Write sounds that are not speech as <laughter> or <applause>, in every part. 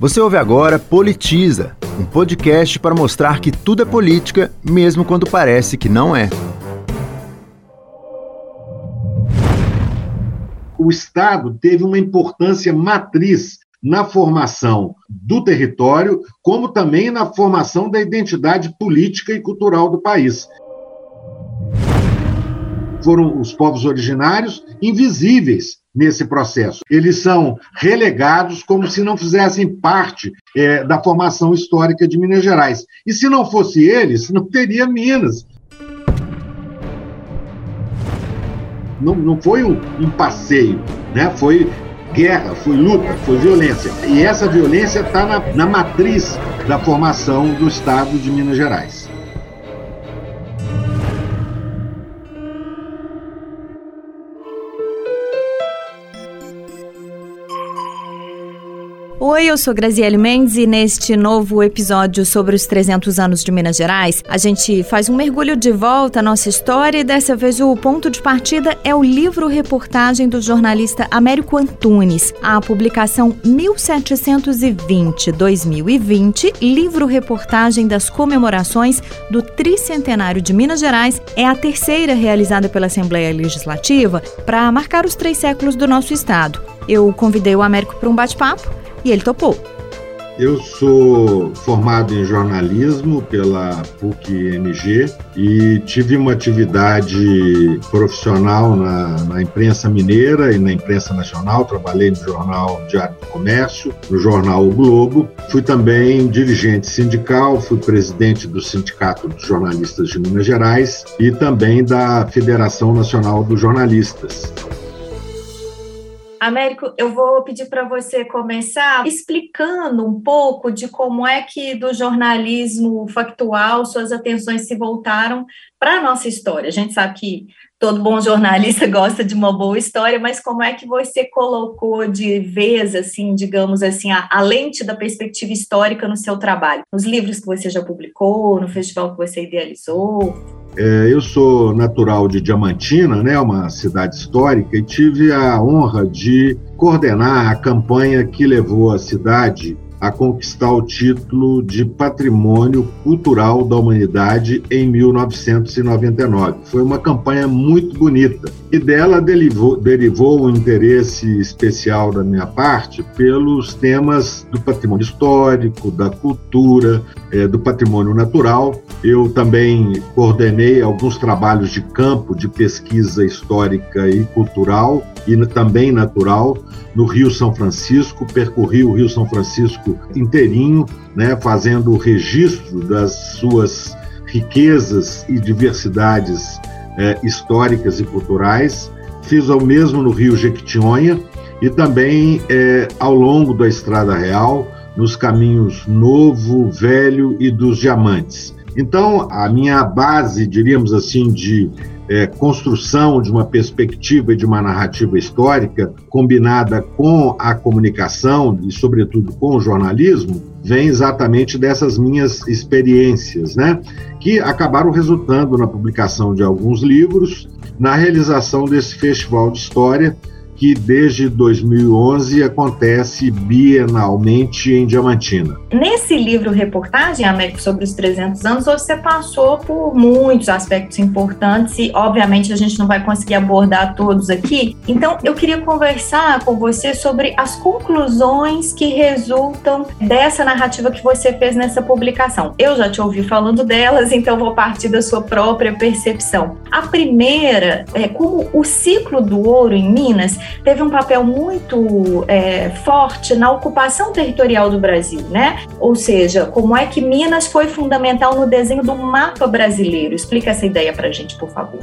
Você ouve agora Politiza, um podcast para mostrar que tudo é política, mesmo quando parece que não é. O Estado teve uma importância matriz na formação do território, como também na formação da identidade política e cultural do país. Foram os povos originários invisíveis nesse processo. Eles são relegados como se não fizessem parte é, da formação histórica de Minas Gerais. E se não fosse eles, não teria Minas. Não, não foi um, um passeio, né? foi guerra, foi luta, foi violência. E essa violência está na, na matriz da formação do Estado de Minas Gerais. Oi, eu sou Graziele Mendes e neste novo episódio sobre os 300 anos de Minas Gerais, a gente faz um mergulho de volta à nossa história e dessa vez o ponto de partida é o livro-reportagem do jornalista Américo Antunes, a publicação 1720-2020, livro-reportagem das comemorações do tricentenário de Minas Gerais, é a terceira realizada pela Assembleia Legislativa para marcar os três séculos do nosso estado. Eu convidei o Américo para um bate-papo e ele topou. Eu sou formado em jornalismo pela PUC-MG e tive uma atividade profissional na, na, imprensa mineira e na imprensa nacional. Trabalhei no jornal Diário do Comércio, no jornal O Globo. Fui também dirigente sindical, fui presidente do Sindicato dos Jornalistas de Minas Gerais e também da Federação Nacional dos Jornalistas. Américo, eu vou pedir para você começar explicando um pouco de como é que do jornalismo factual suas atenções se voltaram para a nossa história. A gente sabe que todo bom jornalista <laughs> gosta de uma boa história, mas como é que você colocou de vez, assim, digamos assim, a, a lente da perspectiva histórica no seu trabalho? Nos livros que você já publicou, no festival que você idealizou? É, eu sou natural de Diamantina, né, uma cidade histórica, e tive a honra de coordenar a campanha que levou a cidade a conquistar o título de Patrimônio Cultural da Humanidade em 1999. Foi uma campanha muito bonita e dela derivou, derivou um interesse especial da minha parte pelos temas do patrimônio histórico, da cultura, é, do patrimônio natural. Eu também coordenei alguns trabalhos de campo de pesquisa histórica e cultural e também natural no Rio São Francisco, percorri o Rio São Francisco inteirinho, né, fazendo o registro das suas riquezas e diversidades é, históricas e culturais. Fiz o mesmo no Rio Jequitinhonha e também é, ao longo da Estrada Real, nos caminhos Novo, Velho e dos Diamantes. Então, a minha base, diríamos assim, de é, construção de uma perspectiva e de uma narrativa histórica combinada com a comunicação e, sobretudo, com o jornalismo, vem exatamente dessas minhas experiências, né? Que acabaram resultando na publicação de alguns livros, na realização desse festival de história que desde 2011 acontece bienalmente em Diamantina. Nesse livro reportagem, Américo, sobre os 300 anos, você passou por muitos aspectos importantes e, obviamente, a gente não vai conseguir abordar todos aqui. Então, eu queria conversar com você sobre as conclusões que resultam dessa narrativa que você fez nessa publicação. Eu já te ouvi falando delas, então vou partir da sua própria percepção. A primeira é como o ciclo do ouro em Minas teve um papel muito é, forte na ocupação territorial do Brasil, né? Ou seja, como é que Minas foi fundamental no desenho do mapa brasileiro? Explica essa ideia para a gente, por favor.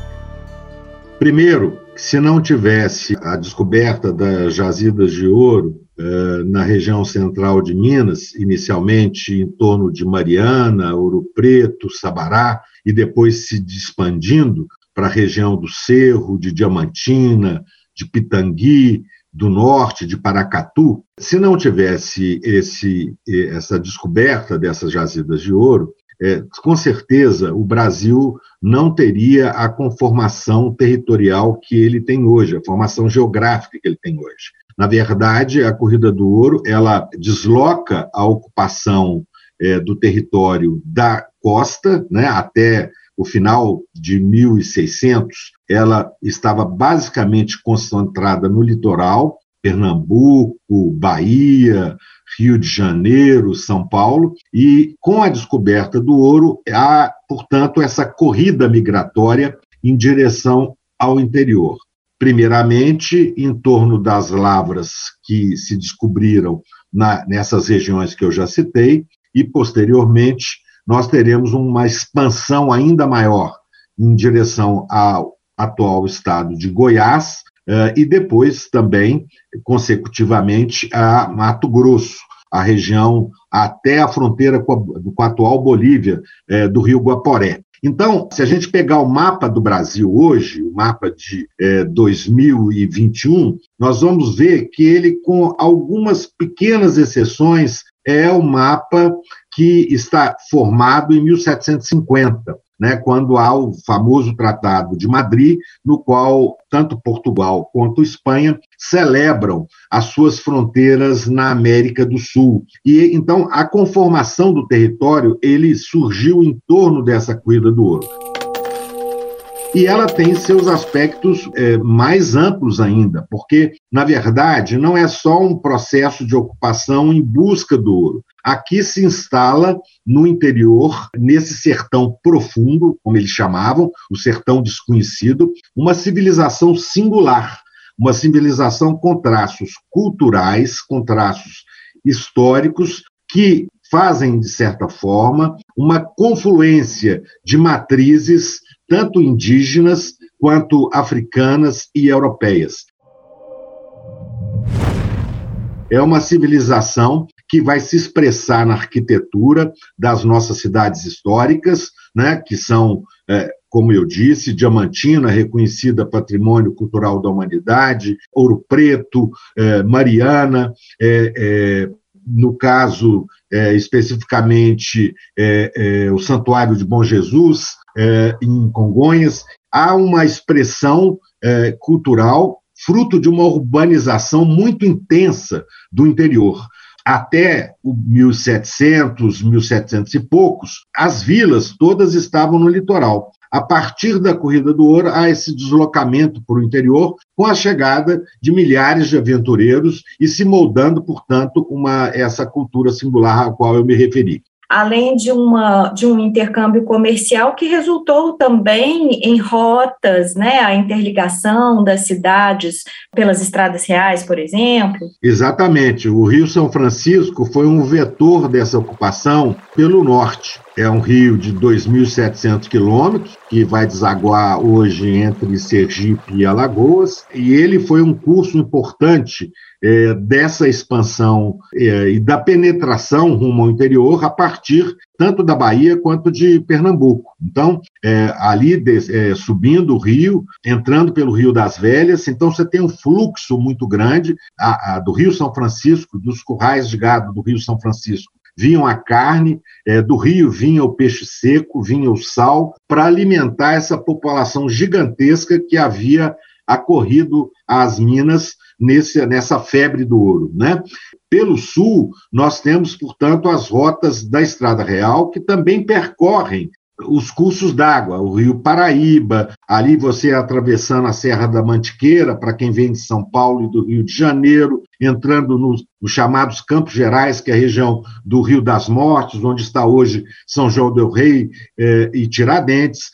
Primeiro, se não tivesse a descoberta das jazidas de ouro eh, na região central de Minas, inicialmente em torno de Mariana, Ouro Preto, Sabará, e depois se expandindo para a região do Cerro, de Diamantina, de Pitangui, do norte, de Paracatu, se não tivesse esse, essa descoberta dessas jazidas de ouro, é, com certeza o Brasil não teria a conformação territorial que ele tem hoje, a formação geográfica que ele tem hoje. Na verdade, a corrida do ouro ela desloca a ocupação é, do território da costa, né, até o final de 1600, ela estava basicamente concentrada no litoral, Pernambuco, Bahia, Rio de Janeiro, São Paulo, e com a descoberta do ouro, há, portanto, essa corrida migratória em direção ao interior. Primeiramente, em torno das lavras que se descobriram na, nessas regiões que eu já citei, e posteriormente nós teremos uma expansão ainda maior em direção ao atual estado de Goiás, eh, e depois também, consecutivamente, a Mato Grosso, a região até a fronteira com a, com a atual Bolívia, eh, do rio Guaporé. Então, se a gente pegar o mapa do Brasil hoje, o mapa de 2021, eh, nós vamos ver que ele, com algumas pequenas exceções, é o mapa que está formado em 1750 né, quando há o famoso Tratado de Madrid, no qual tanto Portugal quanto Espanha celebram as suas fronteiras na América do Sul. E então a conformação do território ele surgiu em torno dessa corrida do ouro. E ela tem seus aspectos é, mais amplos ainda, porque, na verdade, não é só um processo de ocupação em busca do ouro. Aqui se instala no interior, nesse sertão profundo, como eles chamavam, o sertão desconhecido, uma civilização singular, uma civilização com traços culturais, com traços históricos, que fazem, de certa forma, uma confluência de matrizes tanto indígenas quanto africanas e europeias. É uma civilização que vai se expressar na arquitetura das nossas cidades históricas, né, que são, é, como eu disse, Diamantina, reconhecida Patrimônio Cultural da Humanidade, Ouro Preto, é, Mariana, é, é no caso é, especificamente é, o Santuário de Bom Jesus, em Congonhas, há uma expressão cultural fruto de uma urbanização muito intensa do interior. Até o 1700, 1700 e poucos, as vilas todas estavam no litoral. A partir da Corrida do Ouro, há esse deslocamento para o interior, com a chegada de milhares de aventureiros e se moldando, portanto, uma, essa cultura singular à qual eu me referi além de, uma, de um intercâmbio comercial que resultou também em rotas, né, a interligação das cidades pelas estradas reais, por exemplo. Exatamente. O Rio São Francisco foi um vetor dessa ocupação pelo norte. É um rio de 2.700 quilômetros, que vai desaguar hoje entre Sergipe e Alagoas, e ele foi um curso importante é, dessa expansão é, e da penetração rumo ao interior a partir tanto da Bahia quanto de Pernambuco. Então, é, ali de, é, subindo o rio, entrando pelo Rio das Velhas, então você tem um fluxo muito grande a, a, do Rio São Francisco, dos currais de gado do Rio São Francisco vinham a carne, é, do rio vinha o peixe seco, vinha o sal, para alimentar essa população gigantesca que havia acorrido às minas nesse, nessa febre do ouro. Né? Pelo sul, nós temos, portanto, as rotas da Estrada Real, que também percorrem os cursos d'água, o Rio Paraíba, ali você atravessando a Serra da Mantiqueira, para quem vem de São Paulo e do Rio de Janeiro, entrando nos, nos, chamados Campos Gerais, que é a região do Rio das Mortes, onde está hoje São João del Rei eh, e Tiradentes,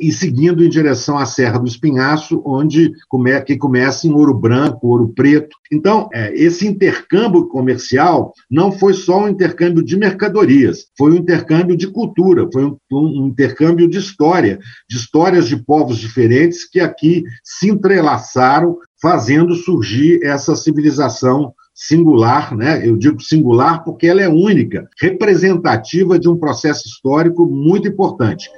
e seguindo em direção à Serra do Espinhaço, onde come, que começa em Ouro Branco, Ouro Preto. Então, eh, esse intercâmbio comercial não foi só um intercâmbio de mercadorias, foi um intercâmbio de cultura, foi um, um intercâmbio de história, de histórias de povos diferentes que aqui se entrelaçaram fazendo surgir essa civilização singular, né? Eu digo singular porque ela é única, representativa de um processo histórico muito importante.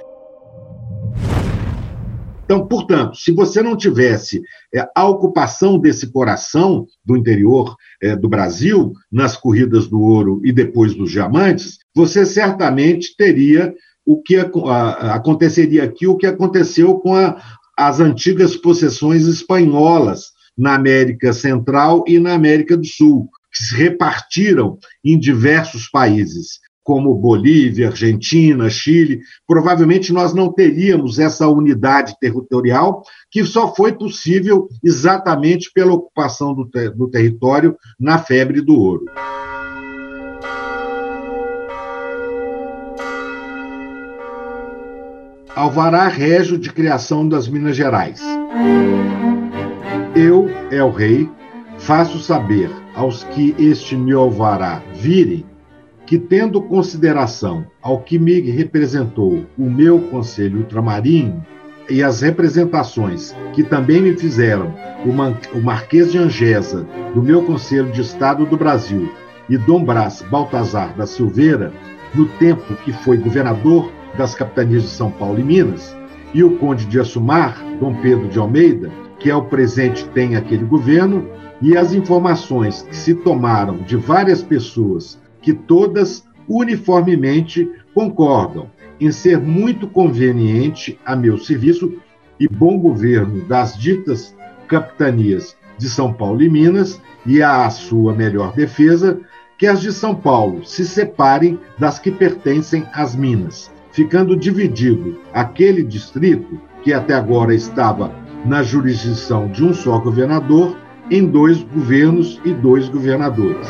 Então, portanto, se você não tivesse é, a ocupação desse coração do interior é, do Brasil, nas corridas do ouro e depois dos diamantes, você certamente teria o que a, a, aconteceria aqui, o que aconteceu com a, as antigas possessões espanholas na América Central e na América do Sul, que se repartiram em diversos países como Bolívia, Argentina, Chile, provavelmente nós não teríamos essa unidade territorial, que só foi possível exatamente pela ocupação do, ter do território na febre do ouro. Alvará Régio de Criação das Minas Gerais. Eu, El Rei, faço saber aos que este meu alvará virem que, tendo consideração ao que me representou o meu Conselho Ultramarinho e as representações que também me fizeram o, Marquês de Angesa, do meu Conselho de Estado do Brasil, e Dom Brás Baltazar da Silveira, no tempo que foi governador das capitanias de São Paulo e Minas, e o Conde de Assumar, Dom Pedro de Almeida, que é o presente tem aquele governo, e as informações que se tomaram de várias pessoas que todas uniformemente concordam em ser muito conveniente a meu serviço e bom governo das ditas capitanias de São Paulo e Minas e a sua melhor defesa que as de São Paulo se separem das que pertencem às Minas, ficando dividido aquele distrito que até agora estava na jurisdição de um só governador em dois governos e dois governadores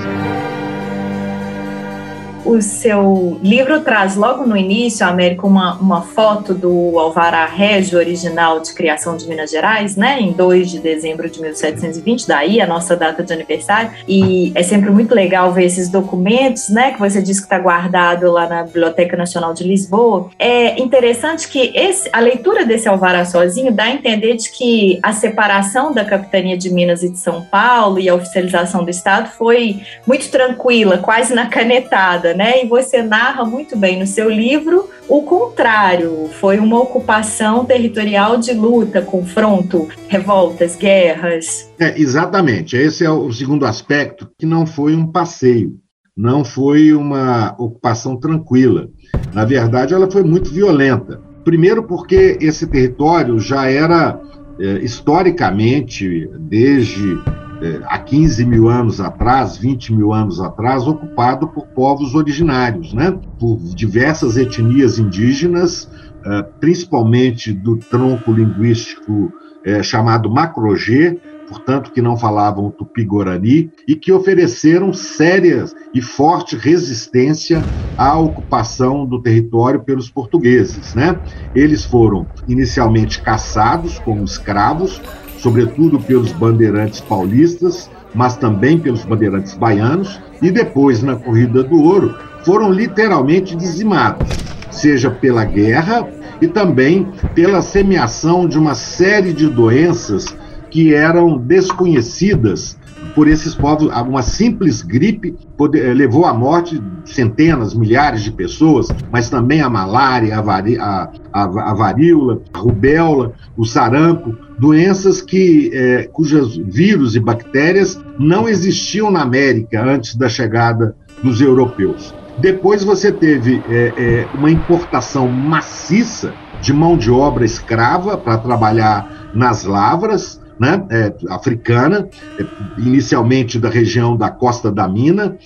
o seu livro traz logo no início, América, uma, uma foto do Alvará Régio original de criação de Minas Gerais, né, em 2 de dezembro de 1720, daí a nossa data de aniversário, e é sempre muito legal ver esses documentos, né, que você disse que está guardado lá na Biblioteca Nacional de Lisboa. É interessante que esse, a leitura desse Alvará sozinho dá a entender de que a separação da capitania de Minas e de São Paulo e a oficialização do Estado foi muito tranquila, quase na canetada, né? E você narra muito bem no seu livro o contrário, foi uma ocupação territorial de luta, confronto, revoltas, guerras. É, exatamente. Esse é o segundo aspecto, que não foi um passeio, não foi uma ocupação tranquila. Na verdade, ela foi muito violenta. Primeiro, porque esse território já era é, historicamente, desde é, há 15 mil anos atrás, 20 mil anos atrás, ocupado por povos originários, né? por diversas etnias indígenas, é, principalmente do tronco linguístico é, chamado Macrogê, portanto, que não falavam tupi-guarani, e que ofereceram sérias e forte resistência à ocupação do território pelos portugueses. Né? Eles foram inicialmente caçados como escravos, sobretudo pelos bandeirantes paulistas, mas também pelos bandeirantes baianos, e depois, na Corrida do Ouro, foram literalmente dizimados, seja pela guerra e também pela semeação de uma série de doenças que eram desconhecidas por esses povos, uma simples gripe eh, levou à morte centenas, milhares de pessoas, mas também a malária, a, vari, a, a, a varíola, a rubéola, o sarampo, doenças que eh, cujos vírus e bactérias não existiam na América antes da chegada dos europeus. Depois você teve eh, uma importação maciça de mão de obra escrava para trabalhar nas lavras, né, é, africana, é, inicialmente da região da Costa da Mina,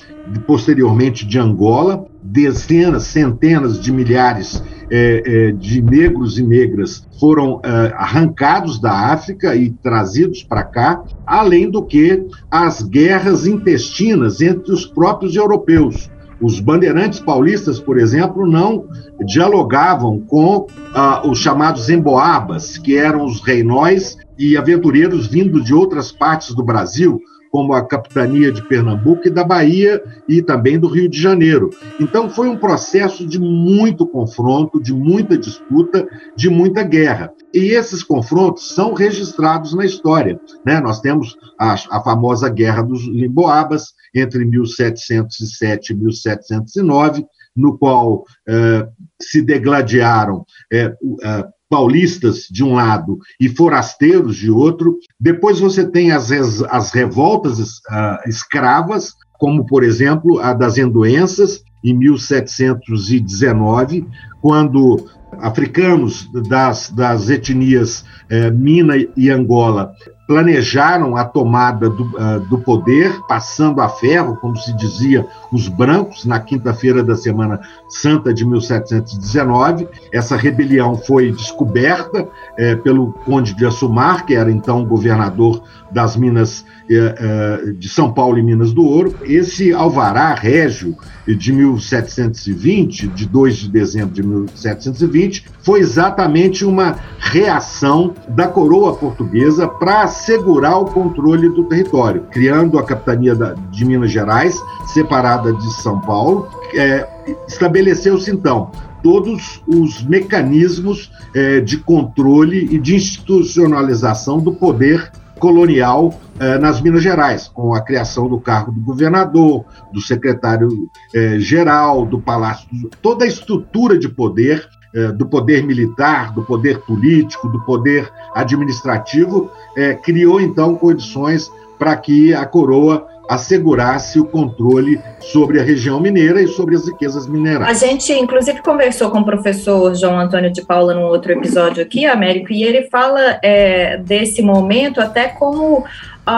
posteriormente de Angola, dezenas, centenas de milhares é, é de negros e negras foram é, arrancados da África e trazidos para cá, além do que as guerras intestinas entre os próprios europeus. Os bandeirantes paulistas, por exemplo, não dialogavam com ah, os chamados emboabas, que eram os reinóis e aventureiros vindo de outras partes do Brasil, como a capitania de Pernambuco e da Bahia e também do Rio de Janeiro. Então foi um processo de muito confronto, de muita disputa, de muita guerra. E esses confrontos são registrados na história. Né? Nós temos a, a famosa Guerra dos Limboabas entre 1707 e 1709, no qual eh, se degladiaram eh, eh, paulistas de um lado e forasteiros de outro. Depois você tem as, as revoltas uh, escravas, como, por exemplo, a das Endoenças, em 1719, quando africanos das, das etnias eh, Mina e Angola planejaram a tomada do, uh, do, poder, passando a ferro, como se dizia, os brancos, na quinta-feira da Semana Santa de 1719. Essa rebelião foi descoberta eh, pelo Conde de Assumar, que era então governador das Minas eh, eh, de São Paulo e Minas do Ouro. Esse alvará régio de 1720, de 2 de dezembro de 1720, foi exatamente uma reação da coroa portuguesa para assegurar o controle do território, criando a capitania de Minas Gerais, separada de São Paulo. É, Estabeleceu-se, então, todos os mecanismos é, de controle e de institucionalização do poder colonial eh, nas Minas Gerais, com a criação do cargo do governador, do secretário-geral, do palácio, toda a estrutura de poder eh, do poder militar, do poder político, do poder administrativo, eh, criou então condições para que a coroa assegurasse o controle sobre a região mineira e sobre as riquezas minerais. A gente, inclusive, conversou com o professor João Antônio de Paula num outro episódio aqui, Américo, e ele fala é, desse momento até como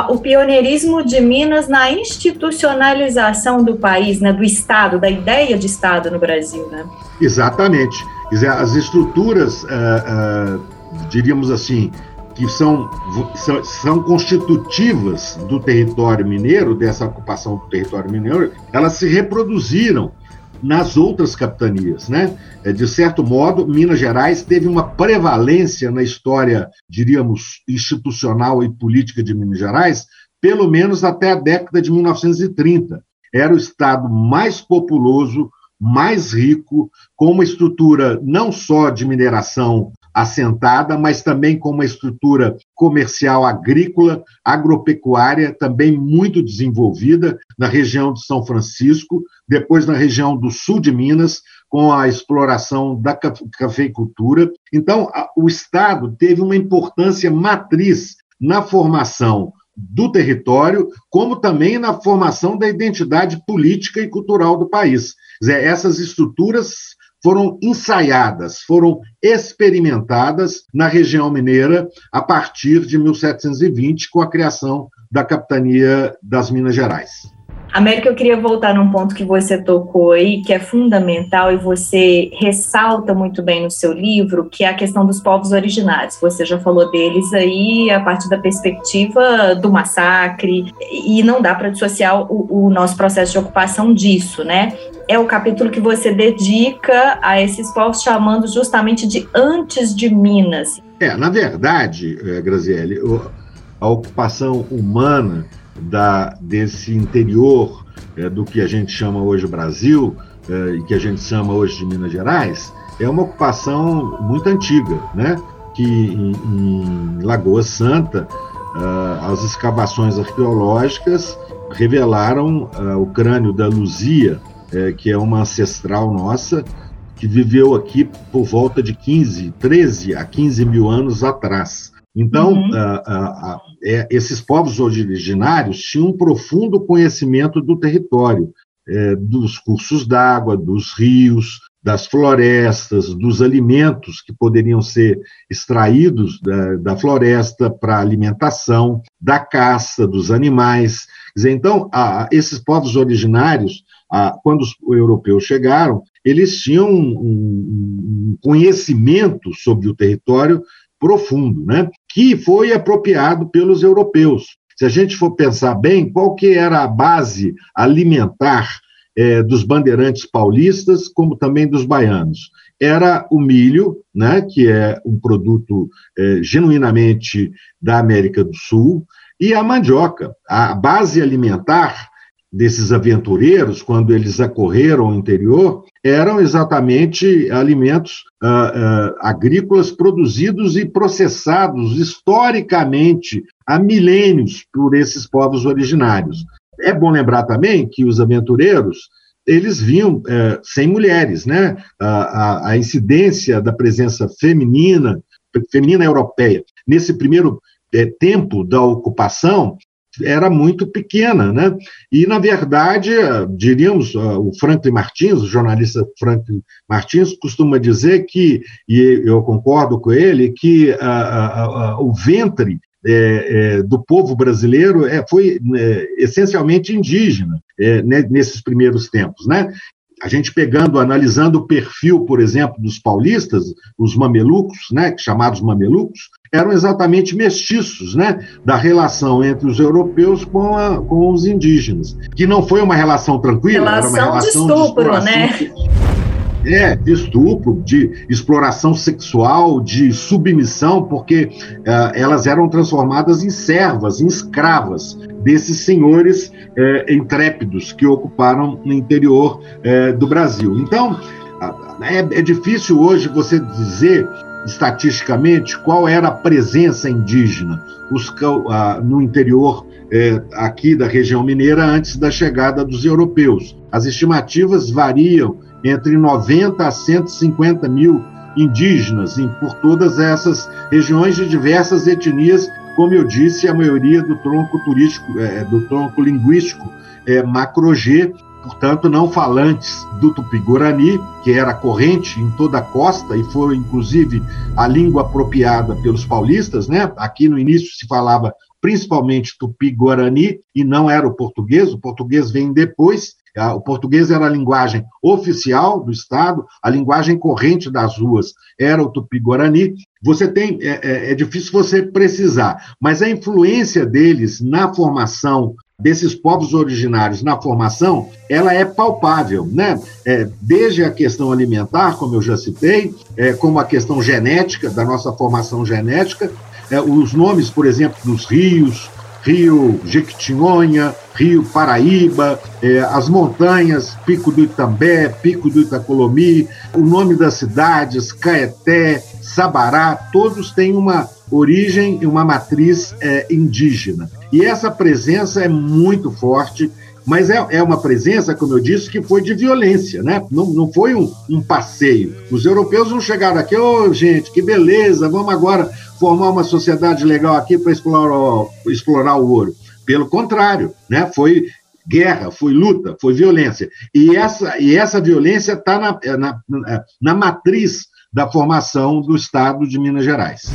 o pioneirismo de Minas na institucionalização do país, né, do Estado, da ideia de Estado no Brasil. Né? Exatamente. As estruturas, uh, uh, diríamos assim, que são, são, são, constitutivas do território mineiro, dessa ocupação do território mineiro, elas se reproduziram nas outras capitanias. Né? É, de certo modo, Minas Gerais teve uma prevalência na história, diríamos, institucional e política de Minas Gerais, pelo menos até a década de 1930. Era o estado mais populoso, mais rico, com uma estrutura não só de mineração assentada, mas também com uma estrutura comercial agrícola, agropecuária também muito desenvolvida na região de São Francisco, depois na região do sul de Minas, com a exploração da cafeicultura. Então, o Estado teve uma importância matriz na formação do território, como também na formação da identidade política e cultural do país. Essas estruturas foram ensaiadas, foram experimentadas na região mineira a partir de 1720, com a criação da capitania das Minas Gerais. América, eu queria voltar num ponto que você tocou aí, que é fundamental e você ressalta muito bem no seu livro, que é a questão dos povos originários. Você já falou deles aí a partir da perspectiva do massacre, e não dá para dissociar o, o nosso processo de ocupação disso, né? É o capítulo que você dedica a esses povos, chamando justamente de antes de Minas. É, na verdade, eh, Graziele, a ocupação humana da, desse interior é, do que a gente chama hoje Brasil é, e que a gente chama hoje de Minas Gerais, é uma ocupação muito antiga, né? que em, em Lagoa Santa uh, as escavações arqueológicas revelaram uh, o crânio da Luzia, uh, que é uma ancestral nossa, que viveu aqui por volta de 15, 13 a 15 mil anos atrás. Então, uhum. uh, uh, é, esses povos originários tinham um profundo conhecimento do território, é, dos cursos d'água, dos rios, das florestas, dos alimentos que poderiam ser extraídos da, da floresta para alimentação, da caça dos animais. Dizer, então, esses povos originários, quando os europeus chegaram, eles tinham um, conhecimento sobre o território profundo, né? que foi apropriado pelos europeus. Se a gente for pensar bem, qual que era a base alimentar é, dos bandeirantes paulistas, como também dos baianos? Era o milho, né, que é um produto é, genuinamente da América do Sul, e a mandioca. A base alimentar desses aventureiros, quando eles acorreram ao interior, eram exatamente alimentos uh, uh, agrícolas produzidos e processados historicamente há milênios por esses povos originários. É bom lembrar também que os aventureiros eles vinham uh, sem mulheres, né? A, a, incidência da presença feminina, feminina europeia, nesse primeiro eh, tempo da ocupação, era muito pequena, né? E, na verdade, diríamos, o Franklin Martins, o jornalista Franklin Martins, costuma dizer que, e eu concordo com ele, que o ventre é, é, do povo brasileiro é, foi é, essencialmente indígena né, nesses primeiros tempos, né? A gente pegando, analisando o perfil, por exemplo, dos paulistas, os mamelucos, né, chamados mamelucos, eram exatamente mestiços, né, da relação entre os europeus com, a, com os indígenas, que não foi uma relação tranquila, relação era uma relação de estupro, de né? É, de estupro, de exploração sexual, de submissão, porque uh, elas eram transformadas em servas, em escravas desses senhores uh, intrépidos que ocuparam no interior uh, do Brasil. Então, é, é difícil hoje você dizer estatisticamente qual era a presença indígena os, no interior aqui da região mineira antes da chegada dos europeus. As estimativas variam entre 90 a 150 mil indígenas em, por todas essas regiões de diversas etnias, como eu disse, a maioria do tronco turístico, é, do tronco linguístico é, macro-G, portanto, não falantes do tupi-guarani, que era corrente em toda a costa e foi, inclusive, a língua apropriada pelos paulistas, né? Aqui no início se falava principalmente tupi-guarani e não era o português, o português vem depois, o português era a linguagem oficial do Estado, a linguagem corrente das ruas era o tupi-guarani. Você tem, é, é, é, difícil você precisar, mas a influência deles na formação desses povos originários na formação, ela é palpável, né? É, desde a questão alimentar, como eu já citei, é, como a questão genética da nossa formação genética, é, os nomes, por exemplo, dos rios, Rio Jequitinhonha, Rio Paraíba, é, as montanhas, Pico do Itambé, Pico do Itacolomi, o nome das cidades, Caeté, Sabará, todos têm uma origem e uma matriz é, indígena. E essa presença é muito forte mas é, é uma presença, como eu disse, que foi de violência, né? Não, não foi um, um passeio. Os europeus não chegaram aqui, ô oh, gente, que beleza, vamos agora formar uma sociedade legal aqui para explorar, explorar o ouro. Pelo contrário, né? Foi guerra, foi luta, foi violência. E essa, e essa violência está na, na, na matriz da formação do Estado de Minas Gerais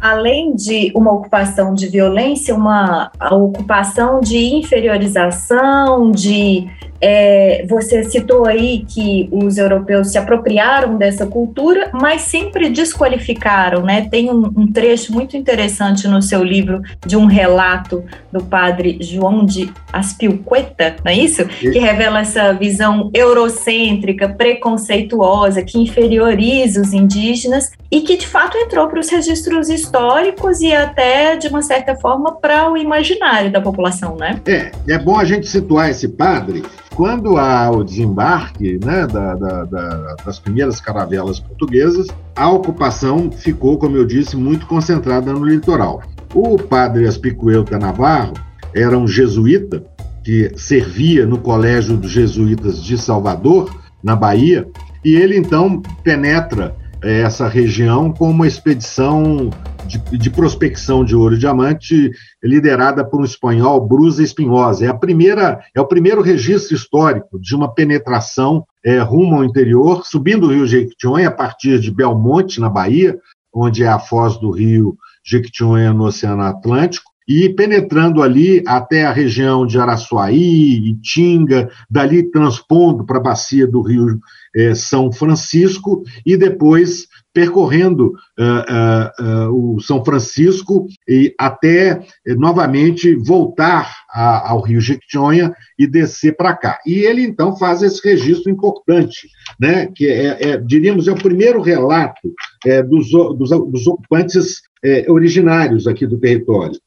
além de uma ocupação de violência, uma ocupação de inferiorização, de é, você citou aí que os europeus se apropriaram dessa cultura, mas sempre desqualificaram, né? Tem um, um, trecho muito interessante no seu livro de um relato do padre João de Aspilqueta, não é isso? Que revela essa visão eurocêntrica, preconceituosa, que inferioriza os indígenas e que de fato entrou para os registros históricos e até, de uma certa forma, para o imaginário da população, né? É, é bom a gente situar esse padre quando há o desembarque né, da, da, da, das primeiras caravelas portuguesas, a ocupação ficou, como eu disse, muito concentrada no litoral. O padre Aspicuelta Navarro era um jesuíta que servia no Colégio dos Jesuítas de Salvador, na Bahia, e ele então penetra essa região com uma expedição de, de, prospecção de ouro e diamante liderada por um espanhol, Brusa Espinhosa. É a primeira, é o primeiro registro histórico de uma penetração é, rumo ao interior, subindo o Rio Jequitinhonha a partir de Belmonte, na Bahia, onde é a foz do Rio Jequitinhonha no Oceano Atlântico, e penetrando ali até a região de Araçuaí, Itinga, dali transpondo para a bacia do Rio é, São Francisco e depois percorrendo uh, uh, uh, o São Francisco e até eh, novamente voltar a, ao Rio Jequitinhonha e descer para cá. E ele então faz esse registro importante, né, que é, é diríamos é o primeiro relato é, dos, dos, dos, ocupantes é, originários aqui do território.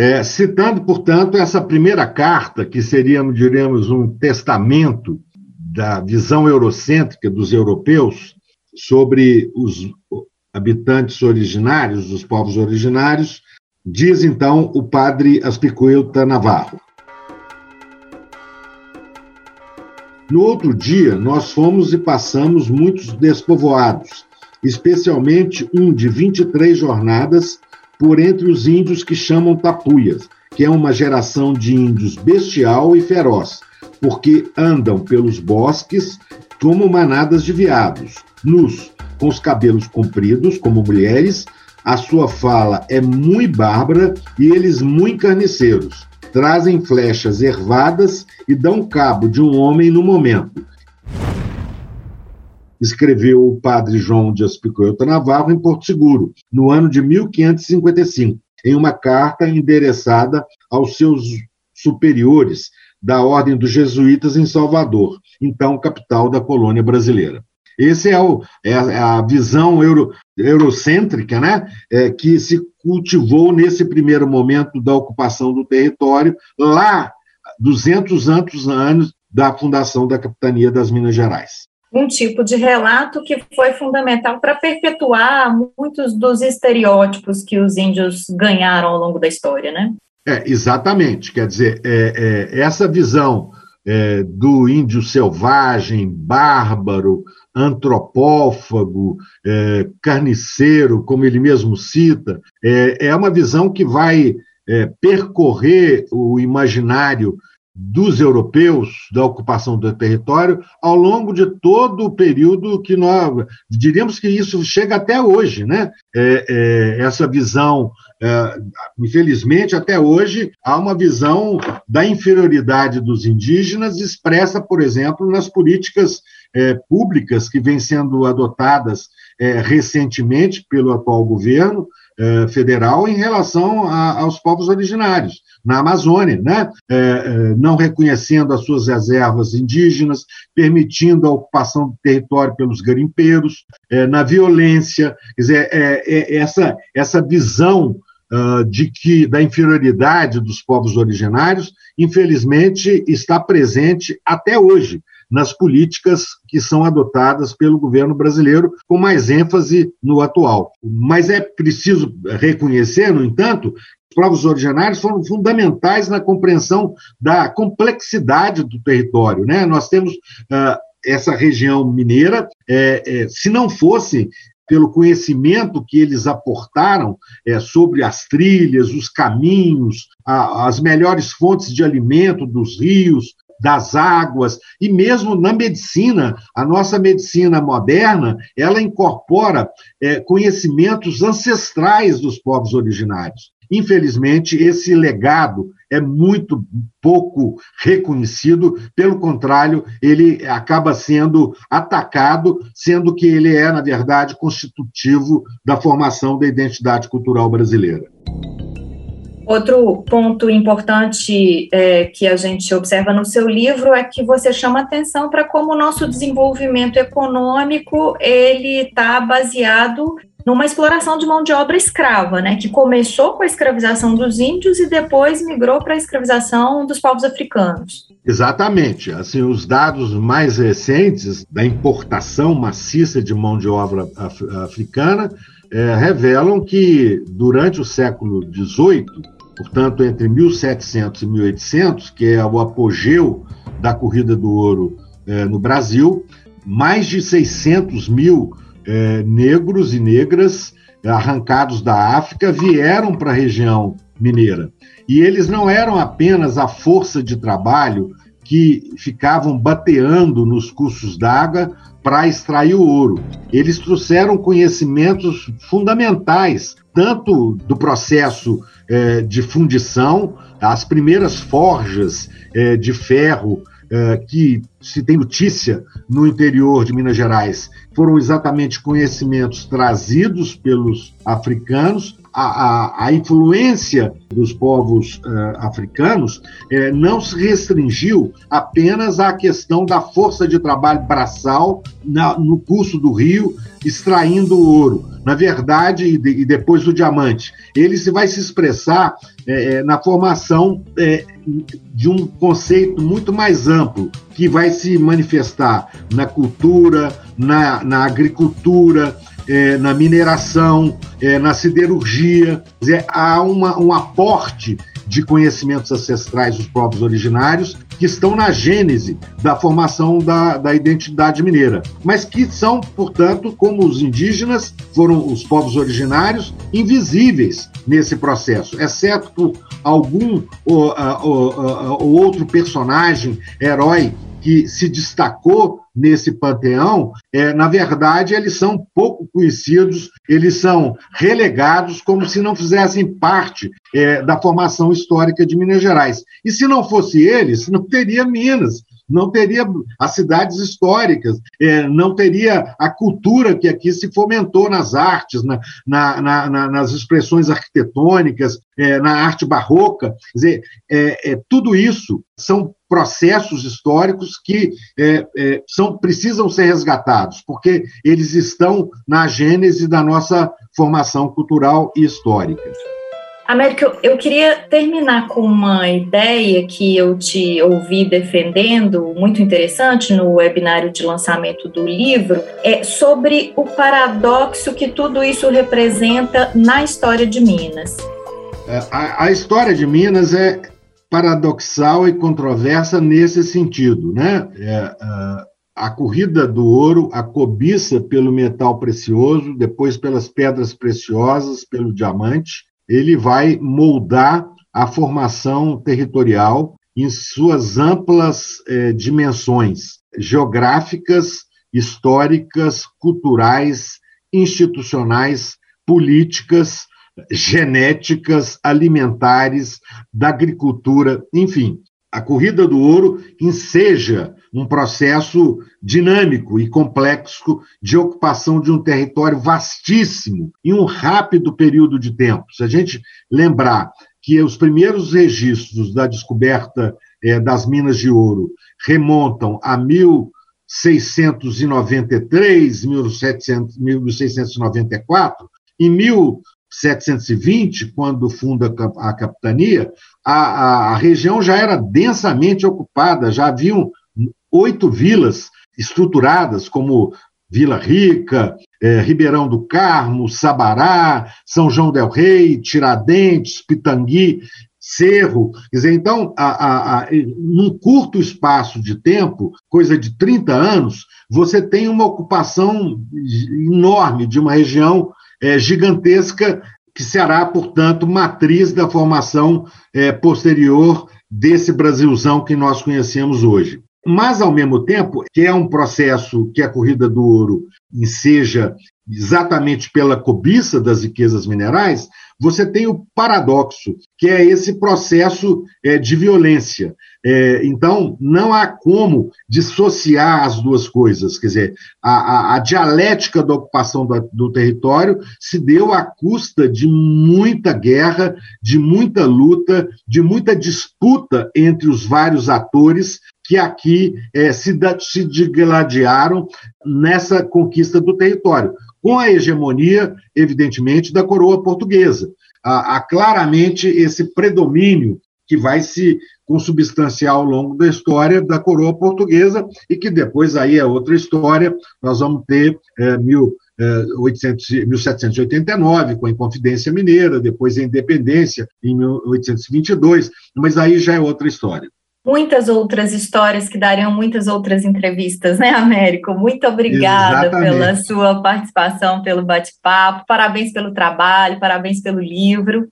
É, citando, portanto, essa primeira carta, que seria, diríamos, um testamento da visão eurocêntrica dos europeus, sobre os habitantes originários, os povos originários, diz então o padre Aspicuelta Navarro. No outro dia, nós fomos e passamos muitos despovoados, especialmente um de 23 jornadas por entre os índios que chamam tapuias, que é uma geração de índios bestial e feroz, porque andam pelos bosques como manadas de veados, nus, com os cabelos compridos, como mulheres, a sua fala é muito bárbara e eles muito carniceiros. Trazem flechas ervadas e dão cabo de um homem no momento. Escreveu o padre João de Aspicoeta Navarro em Porto Seguro, no ano de 1555, em uma carta endereçada aos seus superiores da Ordem dos Jesuítas em Salvador, então capital da colônia brasileira. Esse é, o, é a visão euro, eurocêntrica né, é, que se cultivou nesse primeiro momento da ocupação do território, lá 200 anos da fundação da capitania das Minas Gerais. Um tipo de relato que foi fundamental para perpetuar muitos dos estereótipos que os índios ganharam ao longo da história, né? É, exatamente. Quer dizer, é, é, essa visão é, do índio selvagem, bárbaro, antropófago, é, carniceiro, como ele mesmo cita, é, é uma visão que vai é, percorrer o imaginário dos europeus da ocupação do território ao longo de todo o período que nós diríamos que isso chega até hoje, né? É, é, essa visão, é, infelizmente até hoje há uma visão da inferioridade dos indígenas expressa, por exemplo, nas políticas é, públicas que vêm sendo adotadas é, recentemente pelo atual governo é, federal em relação a, aos povos originários na Amazônia, né? É, é, não reconhecendo as suas reservas indígenas, permitindo a ocupação do território pelos garimpeiros, é, na violência, quer dizer, é, é, essa, essa visão uh, de que da inferioridade dos povos originários, infelizmente, está presente até hoje nas políticas que são adotadas pelo governo brasileiro, com mais ênfase no atual. Mas é preciso reconhecer, no entanto, povos originários foram fundamentais na compreensão da complexidade do território. Né? Nós temos uh, essa região mineira, é, é, se não fosse pelo conhecimento que eles aportaram é, sobre as trilhas, os caminhos, a, as melhores fontes de alimento dos rios, das águas e mesmo na medicina, a nossa medicina moderna, ela incorpora é, conhecimentos ancestrais dos povos originários. Infelizmente, esse legado é muito pouco reconhecido, pelo contrário, ele acaba sendo atacado, sendo que ele é, na verdade, constitutivo da formação da identidade cultural brasileira. Outro ponto importante é, que a gente observa no seu livro é que você chama atenção para como o nosso desenvolvimento econômico ele está baseado numa exploração de mão de obra escrava, né, que começou com a escravização dos índios e depois migrou para a escravização dos povos africanos. Exatamente. Assim, os dados mais recentes da importação maciça de mão de obra af africana é, revelam que durante o século XVIII, portanto entre 1700 e 1800, que é o apogeu da corrida do ouro é, no Brasil, mais de 600 mil é, negros e negras arrancados da África vieram para a região mineira. E eles não eram apenas a força de trabalho que ficavam bateando nos cursos d'água para extrair o ouro. Eles trouxeram conhecimentos fundamentais, tanto do processo é, de fundição, as primeiras forjas é, de ferro é, que se tem notícia no interior de Minas Gerais foram exatamente conhecimentos trazidos pelos africanos. A, a, a influência dos povos uh, africanos uh, não se restringiu apenas à questão da força de trabalho braçal na, no curso do rio, extraindo o ouro. Na verdade, e, de, e depois o diamante. Ele se vai se expressar uh, na formação de um conceito muito mais amplo, que vai se manifestar na cultura, na, na agricultura, é, na mineração, é, na siderurgia. Dizer, há uma, um aporte de conhecimentos ancestrais dos povos originários que estão na gênese da formação da, da identidade mineira, mas que são, portanto, como os indígenas, foram os povos originários, invisíveis nesse processo, exceto por algum ou, ou, ou outro personagem, herói que se destacou nesse panteão, é, na verdade, eles são pouco conhecidos, eles são relegados como se não fizessem parte é, da formação histórica de Minas Gerais. E se não fosse eles, não teria Minas, não teria as cidades históricas, é, não teria a cultura que aqui se fomentou nas artes, na, na, na, nas expressões arquitetônicas, é, na arte barroca. Quer dizer, é, é tudo isso são processos históricos que é, é, são, precisam ser resgatados, porque eles estão na gênese da nossa formação cultural e histórica. Américo, eu, queria terminar com uma ideia que eu te ouvi defendendo, muito interessante, no webinário de lançamento do livro, é sobre o paradoxo que tudo isso representa na história de Minas. É, a, a história de Minas é paradoxal e controversa nesse sentido, né? É, a, a corrida do ouro, a cobiça pelo metal precioso, depois pelas pedras preciosas, pelo diamante, ele vai moldar a formação territorial em suas amplas eh, dimensões geográficas, históricas, culturais, institucionais, políticas, genéticas, alimentares, da agricultura, enfim. A corrida do ouro enseja um processo dinâmico e complexo de ocupação de um território vastíssimo em um rápido período de tempo. Se a gente lembrar que os primeiros registros da descoberta é, das minas de ouro remontam a 1693, 1700, 1694, em 1720, quando funda a capitania, a, a, a, região já era densamente ocupada, já haviam oito vilas estruturadas, como Vila Rica, é, Ribeirão do Carmo, Sabará, São João del Rei, Tiradentes, Pitangui, Cerro. Quer dizer, então, a, a, a, num curto espaço de tempo, coisa de 30 anos, você tem uma ocupação enorme de uma região é, gigantesca, que será, portanto, matriz da formação é, posterior desse Brasilzão que nós conhecemos hoje. Mas, ao mesmo tempo, que é um processo que a corrida do ouro enseja exatamente pela cobiça das riquezas minerais, você tem o paradoxo, que é esse processo é, de violência. É, então, não há como dissociar as duas coisas. Quer dizer, a, a, a dialética da ocupação do, do, território se deu à custa de muita guerra, de muita luta, de muita disputa entre os vários atores que aqui é, se, se digladiaram nessa conquista do território com a hegemonia, evidentemente, da coroa portuguesa. Há, há claramente esse predomínio que vai se consubstanciar ao longo da história da coroa portuguesa e que depois aí é outra história. Nós vamos ter é, mil, é, 800, 1789 com a Inconfidência Mineira, depois a Independência em 1822, mas aí já é outra história muitas outras histórias que dariam muitas outras entrevistas, né, Américo? Muito obrigada Exatamente. pela sua participação, pelo bate-papo, parabéns pelo trabalho, parabéns pelo livro.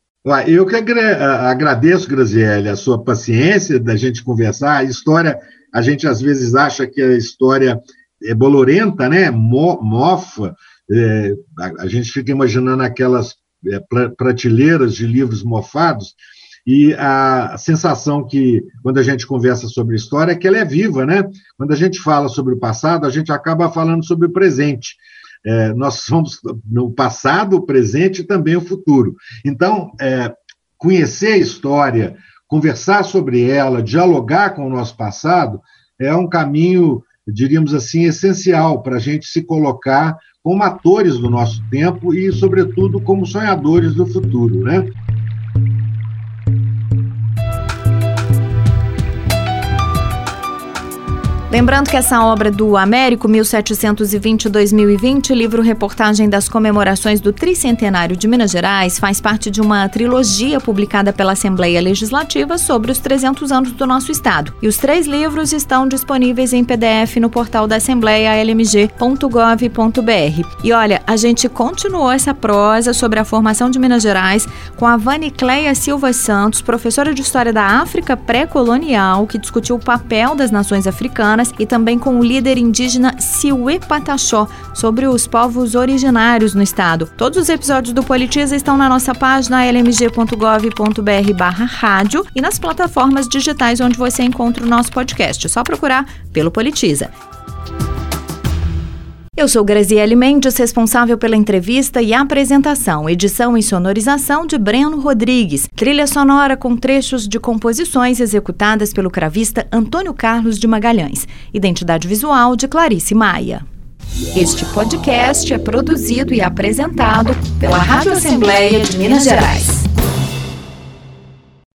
Eu que agradeço, Graziele, a sua paciência da gente conversar. A história, a gente às vezes acha que a história é bolorenta, né? mofa. É, a gente fica imaginando aquelas é, prateleiras de livros mofados, e a sensação que, quando a gente conversa sobre história, é que ela é viva, né? Quando a gente fala sobre o passado, a gente acaba falando sobre o presente. É, nós somos no passado, o presente e também o futuro. Então, é, conhecer a história, conversar sobre ela, dialogar com o nosso passado, é um caminho, diríamos assim, essencial para a gente se colocar como atores do nosso tempo e, sobretudo, como sonhadores do futuro, né? Lembrando que essa obra do Américo, 1720-2020, livro-reportagem das comemorações do tricentenário de Minas Gerais, faz parte de uma trilogia publicada pela Assembleia Legislativa sobre os 300 anos do nosso estado. E os três livros estão disponíveis em PDF no portal da Assembleia lmg.gov.br. E olha, a gente continuou essa prosa sobre a formação de Minas Gerais com a Vanicleia Silva Santos, professora de História da África pré-colonial, que discutiu o papel das nações africanas Indígenas e também com o líder indígena Siwe Pataxó sobre os povos originários no estado. Todos os episódios do Politiza estão na nossa página lmg.gov.br/rádio e nas plataformas digitais onde você encontra o nosso podcast. É só procurar pelo Politiza. Eu sou Graziele Mendes, responsável pela entrevista e apresentação, edição e sonorização de Breno Rodrigues, trilha sonora com trechos de composições executadas pelo cravista Antônio Carlos de Magalhães, identidade visual de Clarice Maia. Este podcast é produzido e apresentado pela Rádio Assembleia de Minas Gerais.